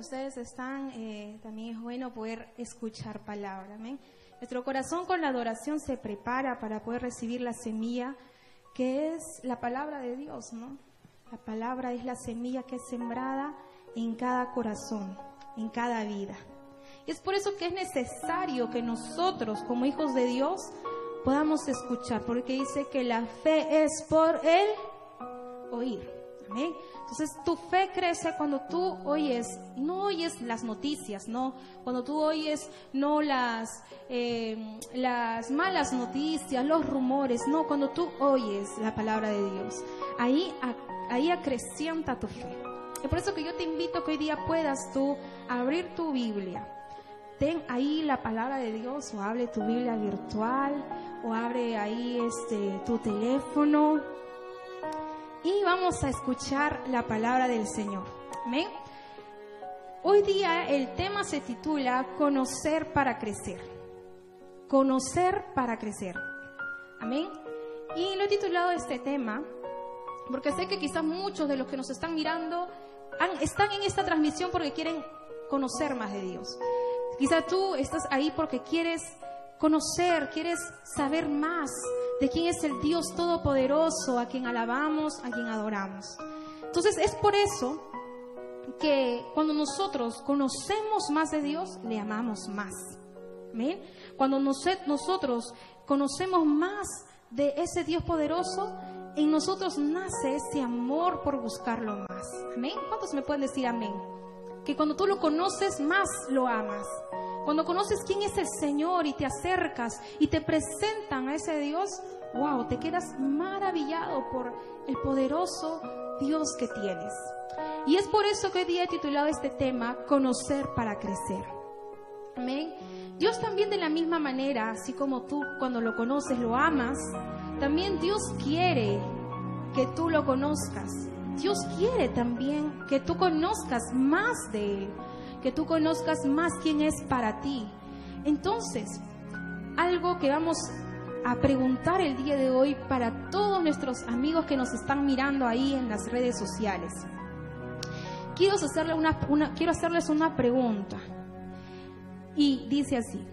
ustedes están, eh, también es bueno poder escuchar palabra. Amén. Nuestro corazón con la adoración se prepara para poder recibir la semilla que es la palabra de Dios, ¿no? La palabra es la semilla que es sembrada en cada corazón, en cada vida. Y es por eso que es necesario que nosotros, como hijos de Dios, podamos escuchar, porque dice que la fe es por el oír. Amén. Entonces tu fe crece cuando tú oyes, no oyes las noticias, no, cuando tú oyes no las, eh, las malas noticias, los rumores, no, cuando tú oyes la palabra de Dios, ahí, ahí acrecienta tu fe. Es por eso que yo te invito que hoy día puedas tú abrir tu Biblia. Ten ahí la palabra de Dios o abre tu Biblia virtual o abre ahí este tu teléfono y vamos a escuchar la palabra del Señor. Amén. Hoy día el tema se titula Conocer para crecer. Conocer para crecer. Amén. Y lo he titulado este tema porque sé que quizás muchos de los que nos están mirando están en esta transmisión porque quieren conocer más de Dios. Quizás tú estás ahí porque quieres conocer, quieres saber más de quién es el Dios Todopoderoso, a quien alabamos, a quien adoramos. Entonces es por eso que cuando nosotros conocemos más de Dios, le amamos más. ¿Amén? Cuando nosotros conocemos más de ese Dios poderoso, en nosotros nace ese amor por buscarlo más. ¿Amén? ¿Cuántos me pueden decir amén? Que cuando tú lo conoces más, lo amas. Cuando conoces quién es el Señor y te acercas y te presentan a ese Dios, wow, te quedas maravillado por el poderoso Dios que tienes. Y es por eso que hoy día he titulado este tema, Conocer para Crecer. Amén. Dios también de la misma manera, así como tú cuando lo conoces lo amas, también Dios quiere que tú lo conozcas. Dios quiere también que tú conozcas más de Él que tú conozcas más quién es para ti. Entonces, algo que vamos a preguntar el día de hoy para todos nuestros amigos que nos están mirando ahí en las redes sociales. Quiero, una, quiero hacerles una pregunta. Y dice así,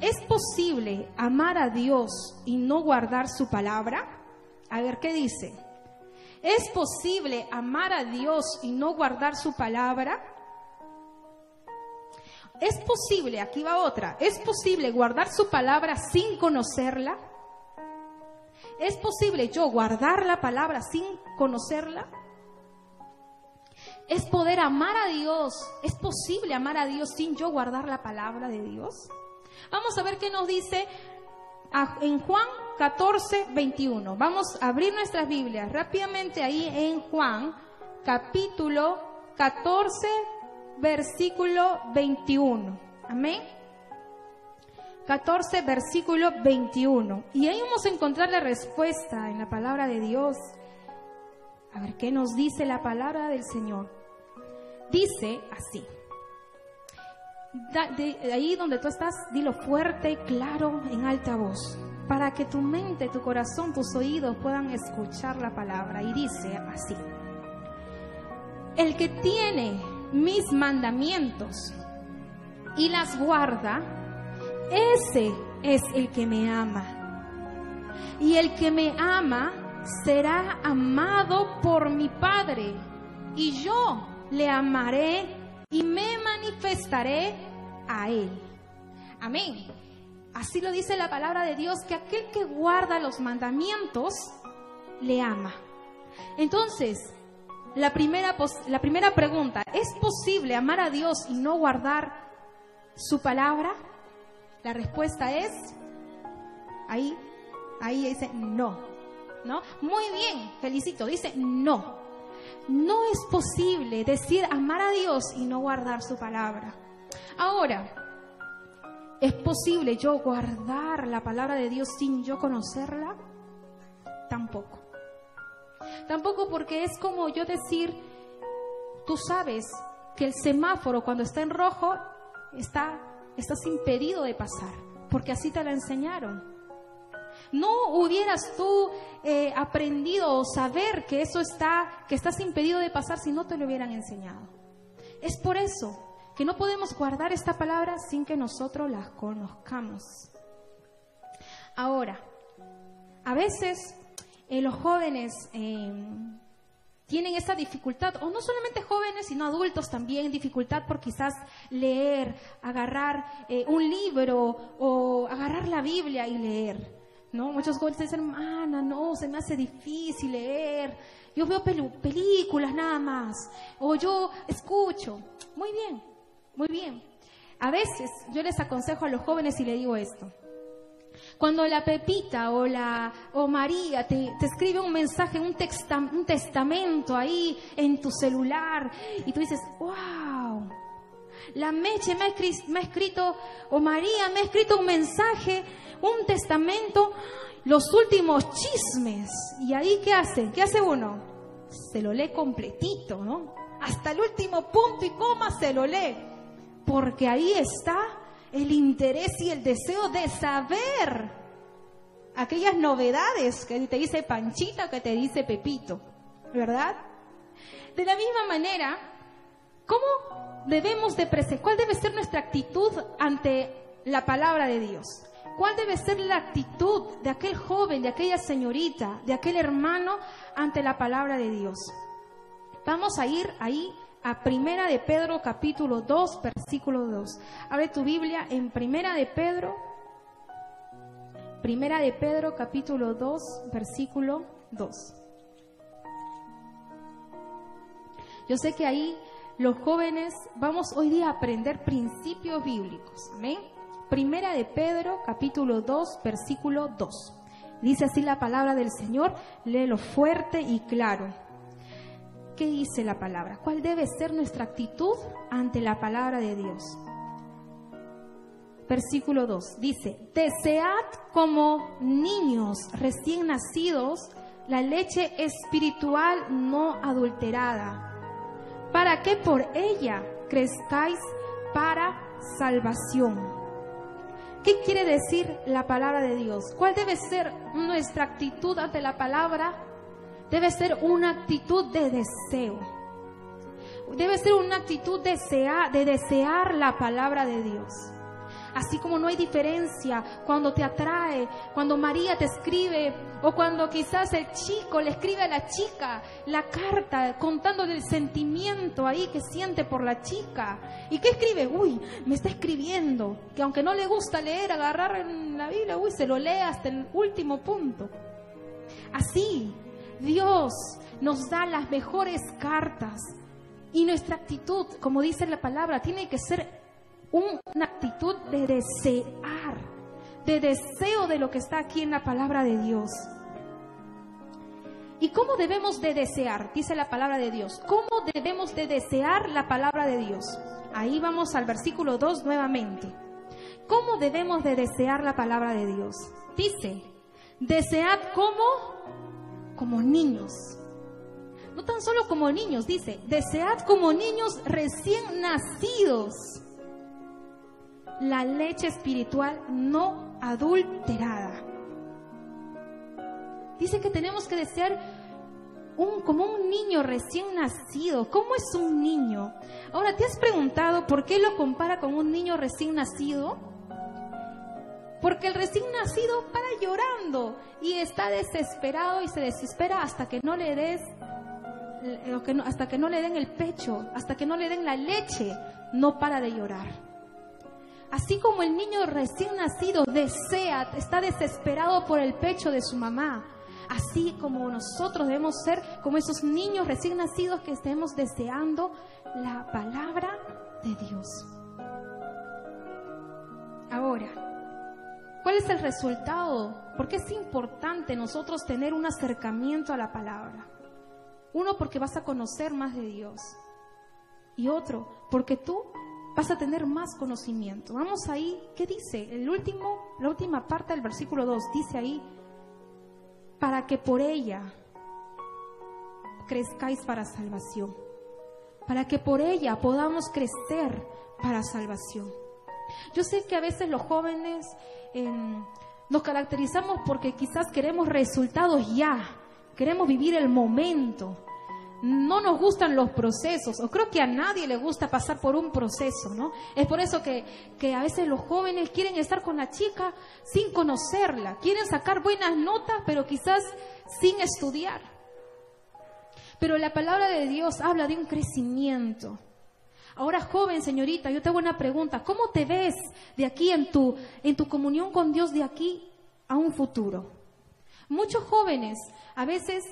¿es posible amar a Dios y no guardar su palabra? A ver, ¿qué dice? ¿Es posible amar a Dios y no guardar su palabra? ¿Es posible, aquí va otra, es posible guardar su palabra sin conocerla? ¿Es posible yo guardar la palabra sin conocerla? ¿Es poder amar a Dios? ¿Es posible amar a Dios sin yo guardar la palabra de Dios? Vamos a ver qué nos dice en Juan 14, 21. Vamos a abrir nuestras Biblias rápidamente ahí en Juan capítulo 14, versículo 21. Amén. 14, versículo 21. Y ahí vamos a encontrar la respuesta en la palabra de Dios. A ver qué nos dice la palabra del Señor. Dice así. de ahí donde tú estás, dilo fuerte, claro, en alta voz, para que tu mente, tu corazón, tus oídos puedan escuchar la palabra. Y dice así. El que tiene mis mandamientos y las guarda, ese es el que me ama. Y el que me ama será amado por mi Padre. Y yo le amaré y me manifestaré a él. Amén. Así lo dice la palabra de Dios, que aquel que guarda los mandamientos, le ama. Entonces, la primera, la primera pregunta, ¿es posible amar a Dios y no guardar su palabra? La respuesta es, ahí, ahí dice no, ¿no? Muy bien, felicito, dice no. No es posible decir amar a Dios y no guardar su palabra. Ahora, ¿es posible yo guardar la palabra de Dios sin yo conocerla? Tampoco. Tampoco porque es como yo decir, tú sabes que el semáforo cuando está en rojo está, estás impedido de pasar, porque así te la enseñaron. No hubieras tú eh, aprendido o saber que eso está, que estás impedido de pasar si no te lo hubieran enseñado. Es por eso que no podemos guardar esta palabra sin que nosotros la conozcamos. Ahora, a veces eh, los jóvenes eh, tienen esa dificultad, o no solamente jóvenes, sino adultos también, dificultad por quizás leer, agarrar eh, un libro o agarrar la Biblia y leer. ¿no? Muchos jóvenes dicen, hermana, no, se me hace difícil leer. Yo veo películas nada más. O yo escucho. Muy bien, muy bien. A veces yo les aconsejo a los jóvenes y le digo esto. Cuando la Pepita o la o María te, escribe un mensaje, un, un testamento ahí en tu celular y tú dices, wow, la Meche me ha, escrito, o María me ha escrito un mensaje, un testamento, los últimos chismes. ¿Y ahí qué hace? ¿Qué hace uno? Se lo lee completito, ¿no? Hasta el último punto y coma se lo lee. Porque ahí está el interés y el deseo de saber aquellas novedades que te dice Panchita, que te dice Pepito, ¿verdad? De la misma manera, ¿cómo debemos de presentar, cuál debe ser nuestra actitud ante la palabra de Dios? ¿Cuál debe ser la actitud de aquel joven, de aquella señorita, de aquel hermano ante la palabra de Dios? Vamos a ir ahí a Primera de Pedro capítulo 2, versículo 2. Abre tu Biblia en Primera de Pedro, Primera de Pedro capítulo 2, versículo 2. Yo sé que ahí los jóvenes vamos hoy día a aprender principios bíblicos. Amén. Primera de Pedro capítulo 2, versículo 2. Dice así la palabra del Señor, léelo fuerte y claro. ¿Qué dice la palabra? ¿Cuál debe ser nuestra actitud ante la palabra de Dios? Versículo 2 dice, desead como niños recién nacidos la leche espiritual no adulterada, para que por ella crezcáis para salvación. ¿Qué quiere decir la palabra de Dios? ¿Cuál debe ser nuestra actitud ante la palabra debe ser una actitud de deseo. Debe ser una actitud de desear, de desear la palabra de Dios. Así como no hay diferencia cuando te atrae, cuando María te escribe o cuando quizás el chico le escribe a la chica la carta contando del sentimiento ahí que siente por la chica. ¿Y qué escribe? Uy, me está escribiendo. Que aunque no le gusta leer, agarrar en la Biblia, uy, se lo lee hasta el último punto. Así, Dios nos da las mejores cartas y nuestra actitud, como dice la palabra, tiene que ser una actitud de desear, de deseo de lo que está aquí en la palabra de Dios. ¿Y cómo debemos de desear? Dice la palabra de Dios. ¿Cómo debemos de desear la palabra de Dios? Ahí vamos al versículo 2 nuevamente. ¿Cómo debemos de desear la palabra de Dios? Dice, desead como como niños. No tan solo como niños, dice, desead como niños recién nacidos la leche espiritual no adulterada. Dice que tenemos que desear un, como un niño recién nacido. ¿Cómo es un niño? Ahora, ¿te has preguntado por qué lo compara con un niño recién nacido? Porque el recién nacido para llorando y está desesperado y se desespera hasta que no le des hasta que no le den el pecho, hasta que no le den la leche, no para de llorar. Así como el niño recién nacido desea, está desesperado por el pecho de su mamá, así como nosotros debemos ser como esos niños recién nacidos que estemos deseando la palabra de Dios. Ahora, ¿Cuál es el resultado? Porque es importante nosotros tener un acercamiento a la palabra. Uno, porque vas a conocer más de Dios. Y otro, porque tú vas a tener más conocimiento. Vamos ahí, ¿qué dice? El último, la última parte del versículo 2 dice ahí, para que por ella crezcáis para salvación. Para que por ella podamos crecer para salvación. Yo sé que a veces los jóvenes nos caracterizamos porque quizás queremos resultados ya, queremos vivir el momento. no nos gustan los procesos, o creo que a nadie le gusta pasar por un proceso, ¿no? Es por eso que, que, a veces los jóvenes quieren estar con la chica sin conocerla, quieren sacar buenas notas, pero quizás sin estudiar. Pero la palabra de Dios habla de un crecimiento. Ahora, joven, señorita, yo te hago una pregunta. ¿Cómo te ves de aquí en tu, en tu comunión con Dios de aquí a un futuro? Muchos jóvenes a veces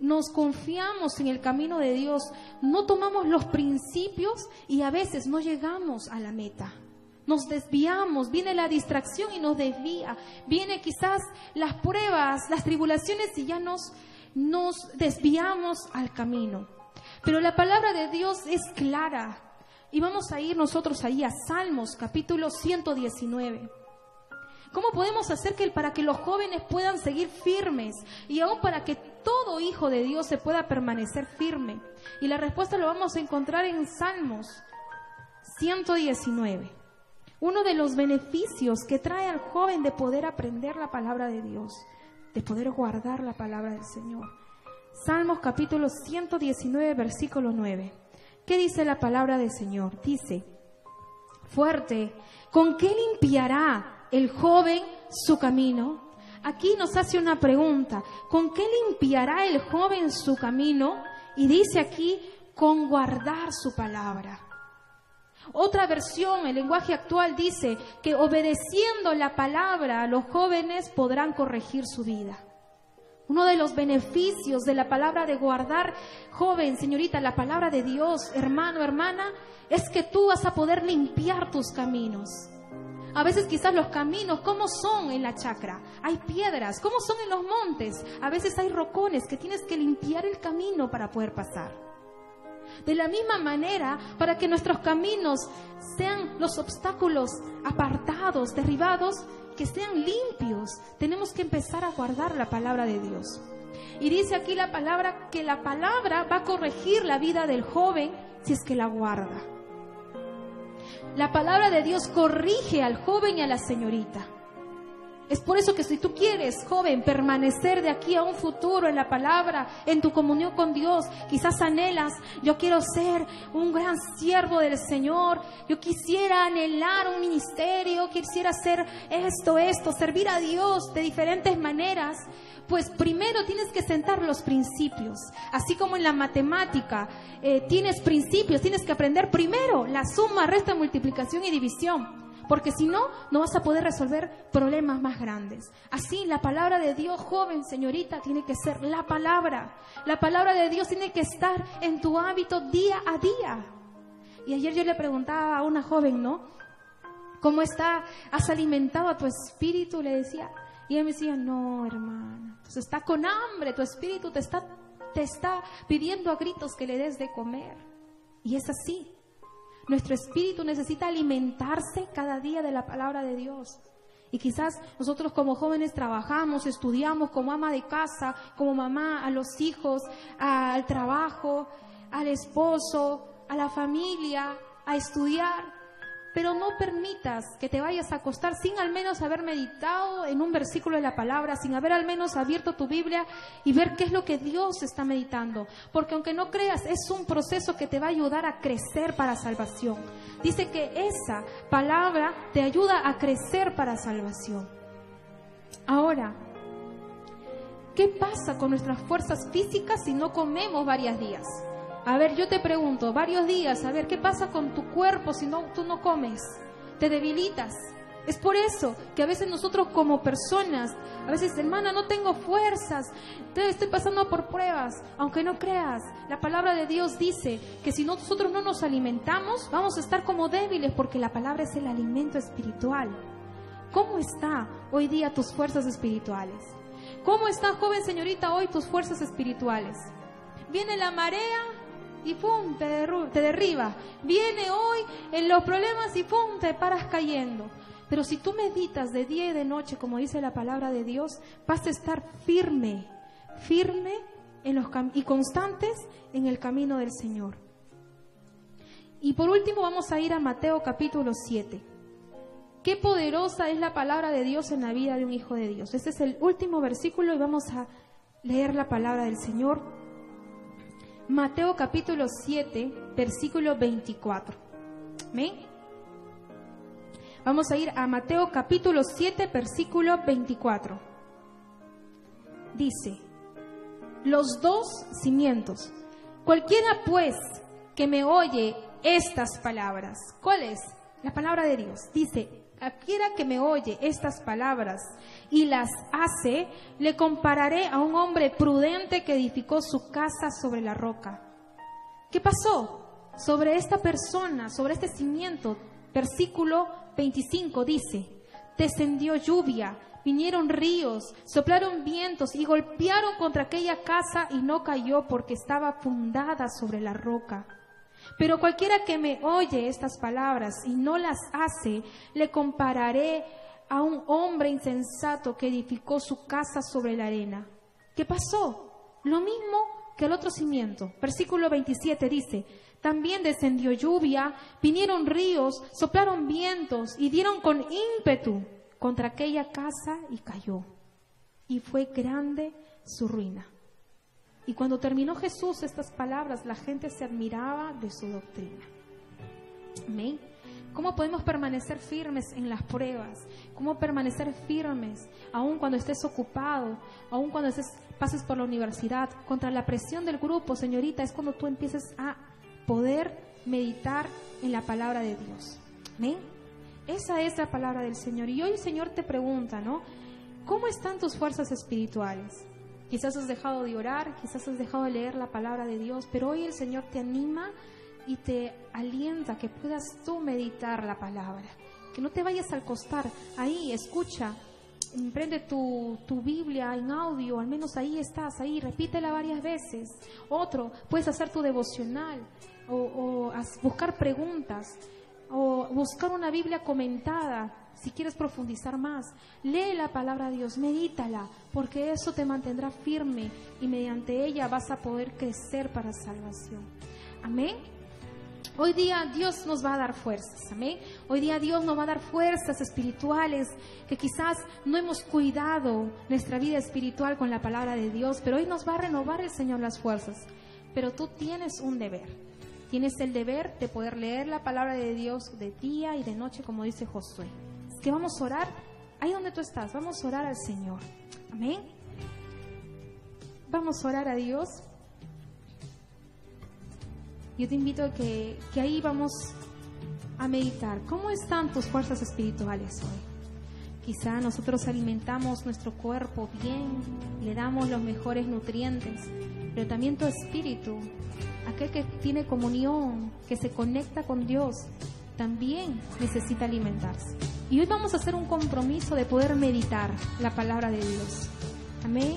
nos confiamos en el camino de Dios, no tomamos los principios y a veces no llegamos a la meta. Nos desviamos, viene la distracción y nos desvía, viene quizás las pruebas, las tribulaciones y ya nos, nos desviamos al camino. Pero la palabra de Dios es clara y vamos a ir nosotros ahí a Salmos capítulo 119. ¿Cómo podemos hacer que para que los jóvenes puedan seguir firmes y aún para que todo hijo de Dios se pueda permanecer firme? Y la respuesta lo vamos a encontrar en Salmos 119. Uno de los beneficios que trae al joven de poder aprender la palabra de Dios, de poder guardar la palabra del Señor. Salmos capítulo 119, versículo 9. ¿Qué dice la palabra del Señor? Dice, fuerte, ¿con qué limpiará el joven su camino? Aquí nos hace una pregunta. ¿Con qué limpiará el joven su camino? Y dice aquí, con guardar su palabra. Otra versión, el lenguaje actual dice que obedeciendo la palabra los jóvenes podrán corregir su vida. Uno de los beneficios de la palabra de guardar, joven, señorita, la palabra de Dios, hermano, hermana, es que tú vas a poder limpiar tus caminos. A veces quizás los caminos, ¿cómo son en la chacra? Hay piedras, ¿cómo son en los montes? A veces hay rocones que tienes que limpiar el camino para poder pasar. De la misma manera, para que nuestros caminos sean los obstáculos apartados, derribados, que sean limpios, tenemos que empezar a guardar la palabra de Dios. Y dice aquí la palabra que la palabra va a corregir la vida del joven si es que la guarda. La palabra de Dios corrige al joven y a la señorita. Es por eso que si tú quieres, joven, permanecer de aquí a un futuro en la palabra, en tu comunión con Dios, quizás anhelas, yo quiero ser un gran siervo del Señor, yo quisiera anhelar un ministerio, quisiera hacer esto, esto, servir a Dios de diferentes maneras, pues primero tienes que sentar los principios. Así como en la matemática eh, tienes principios, tienes que aprender primero la suma, resta, multiplicación y división. Porque si no, no vas a poder resolver problemas más grandes. Así, la palabra de Dios, joven, señorita, tiene que ser la palabra. La palabra de Dios tiene que estar en tu hábito día a día. Y ayer yo le preguntaba a una joven, ¿no? ¿Cómo está? ¿Has alimentado a tu espíritu? Le decía, y ella me decía, no, hermana, entonces está con hambre, tu espíritu te está, te está pidiendo a gritos que le des de comer. Y es así. Nuestro espíritu necesita alimentarse cada día de la palabra de Dios. Y quizás nosotros como jóvenes trabajamos, estudiamos como ama de casa, como mamá, a los hijos, al trabajo, al esposo, a la familia, a estudiar pero no permitas que te vayas a acostar sin al menos haber meditado en un versículo de la palabra, sin haber al menos abierto tu Biblia y ver qué es lo que Dios está meditando. Porque aunque no creas, es un proceso que te va a ayudar a crecer para salvación. Dice que esa palabra te ayuda a crecer para salvación. Ahora, ¿qué pasa con nuestras fuerzas físicas si no comemos varios días? A ver, yo te pregunto, varios días, a ver, ¿qué pasa con tu cuerpo si no, tú no comes? Te debilitas. Es por eso que a veces nosotros como personas, a veces, hermana, no tengo fuerzas, estoy pasando por pruebas, aunque no creas, la palabra de Dios dice que si nosotros no nos alimentamos, vamos a estar como débiles porque la palabra es el alimento espiritual. ¿Cómo está hoy día tus fuerzas espirituales? ¿Cómo está, joven señorita, hoy tus fuerzas espirituales? Viene la marea, y pum, te, derriba. Viene hoy en los problemas y pum, te paras cayendo. Pero si tú meditas de día y de noche, como dice la palabra de Dios, vas a estar firme, firme en los y constantes en el camino del Señor. Y por último vamos a ir a Mateo capítulo 7. Qué poderosa es la palabra de Dios en la vida de un hijo de Dios. Este es el último versículo y vamos a leer la palabra del Señor Mateo capítulo 7, versículo 24. ¿Amén? Vamos a ir a Mateo capítulo 7, versículo 24. Dice, los dos cimientos. Cualquiera pues que me oye estas palabras. ¿Cuál es? La palabra de Dios. Dice, cualquiera que me oye estas palabras y las hace, le compararé a un hombre prudente que edificó su casa sobre la roca. ¿Qué pasó? Sobre esta persona, sobre este cimiento, versículo 25 dice, descendió lluvia, vinieron ríos, soplaron vientos y golpearon contra aquella casa y no cayó porque estaba fundada sobre la roca. Pero cualquiera que me oye estas palabras y no las hace, le compararé a un hombre insensato que edificó su casa sobre la arena. ¿Qué pasó? Lo mismo que el otro cimiento. Versículo 27 dice, también descendió lluvia, vinieron ríos, soplaron vientos y dieron con ímpetu contra aquella casa y cayó. Y fue grande su ruina. Y cuando terminó Jesús estas palabras, la gente se admiraba de su doctrina. Amén. ¿Cómo podemos permanecer firmes en las pruebas? ¿Cómo permanecer firmes aun cuando estés ocupado, aun cuando estés, pases por la universidad? Contra la presión del grupo, señorita, es cuando tú empieces a poder meditar en la palabra de Dios. ¿Amén? Esa es la palabra del Señor. Y hoy el Señor te pregunta, ¿no? ¿Cómo están tus fuerzas espirituales? Quizás has dejado de orar, quizás has dejado de leer la palabra de Dios, pero hoy el Señor te anima y te alienta que puedas tú meditar la palabra. Que no te vayas al costar. Ahí, escucha, prende tu, tu, Biblia en audio, al menos ahí estás, ahí, repítela varias veces. Otro, puedes hacer tu devocional o, o buscar preguntas o buscar una Biblia comentada si quieres profundizar más. Lee la palabra de Dios, medítala, porque eso te mantendrá firme y mediante ella vas a poder crecer para salvación. Amén. Hoy día Dios nos va a dar fuerzas, amén. Hoy día Dios nos va a dar fuerzas espirituales que quizás no hemos cuidado nuestra vida espiritual con la palabra de Dios, pero hoy nos va a renovar el Señor las fuerzas. Pero tú tienes un deber, tienes el deber de poder leer la palabra de Dios de día y de noche, como dice Josué. Es que vamos a orar, ahí donde tú estás, vamos a orar al Señor, amén. Vamos a orar a Dios. Yo te invito a que, que ahí vamos a meditar. ¿Cómo están tus fuerzas espirituales hoy? Quizá nosotros alimentamos nuestro cuerpo bien, le damos los mejores nutrientes, pero también tu espíritu, aquel que tiene comunión, que se conecta con Dios, también necesita alimentarse. Y hoy vamos a hacer un compromiso de poder meditar la palabra de Dios. Amén.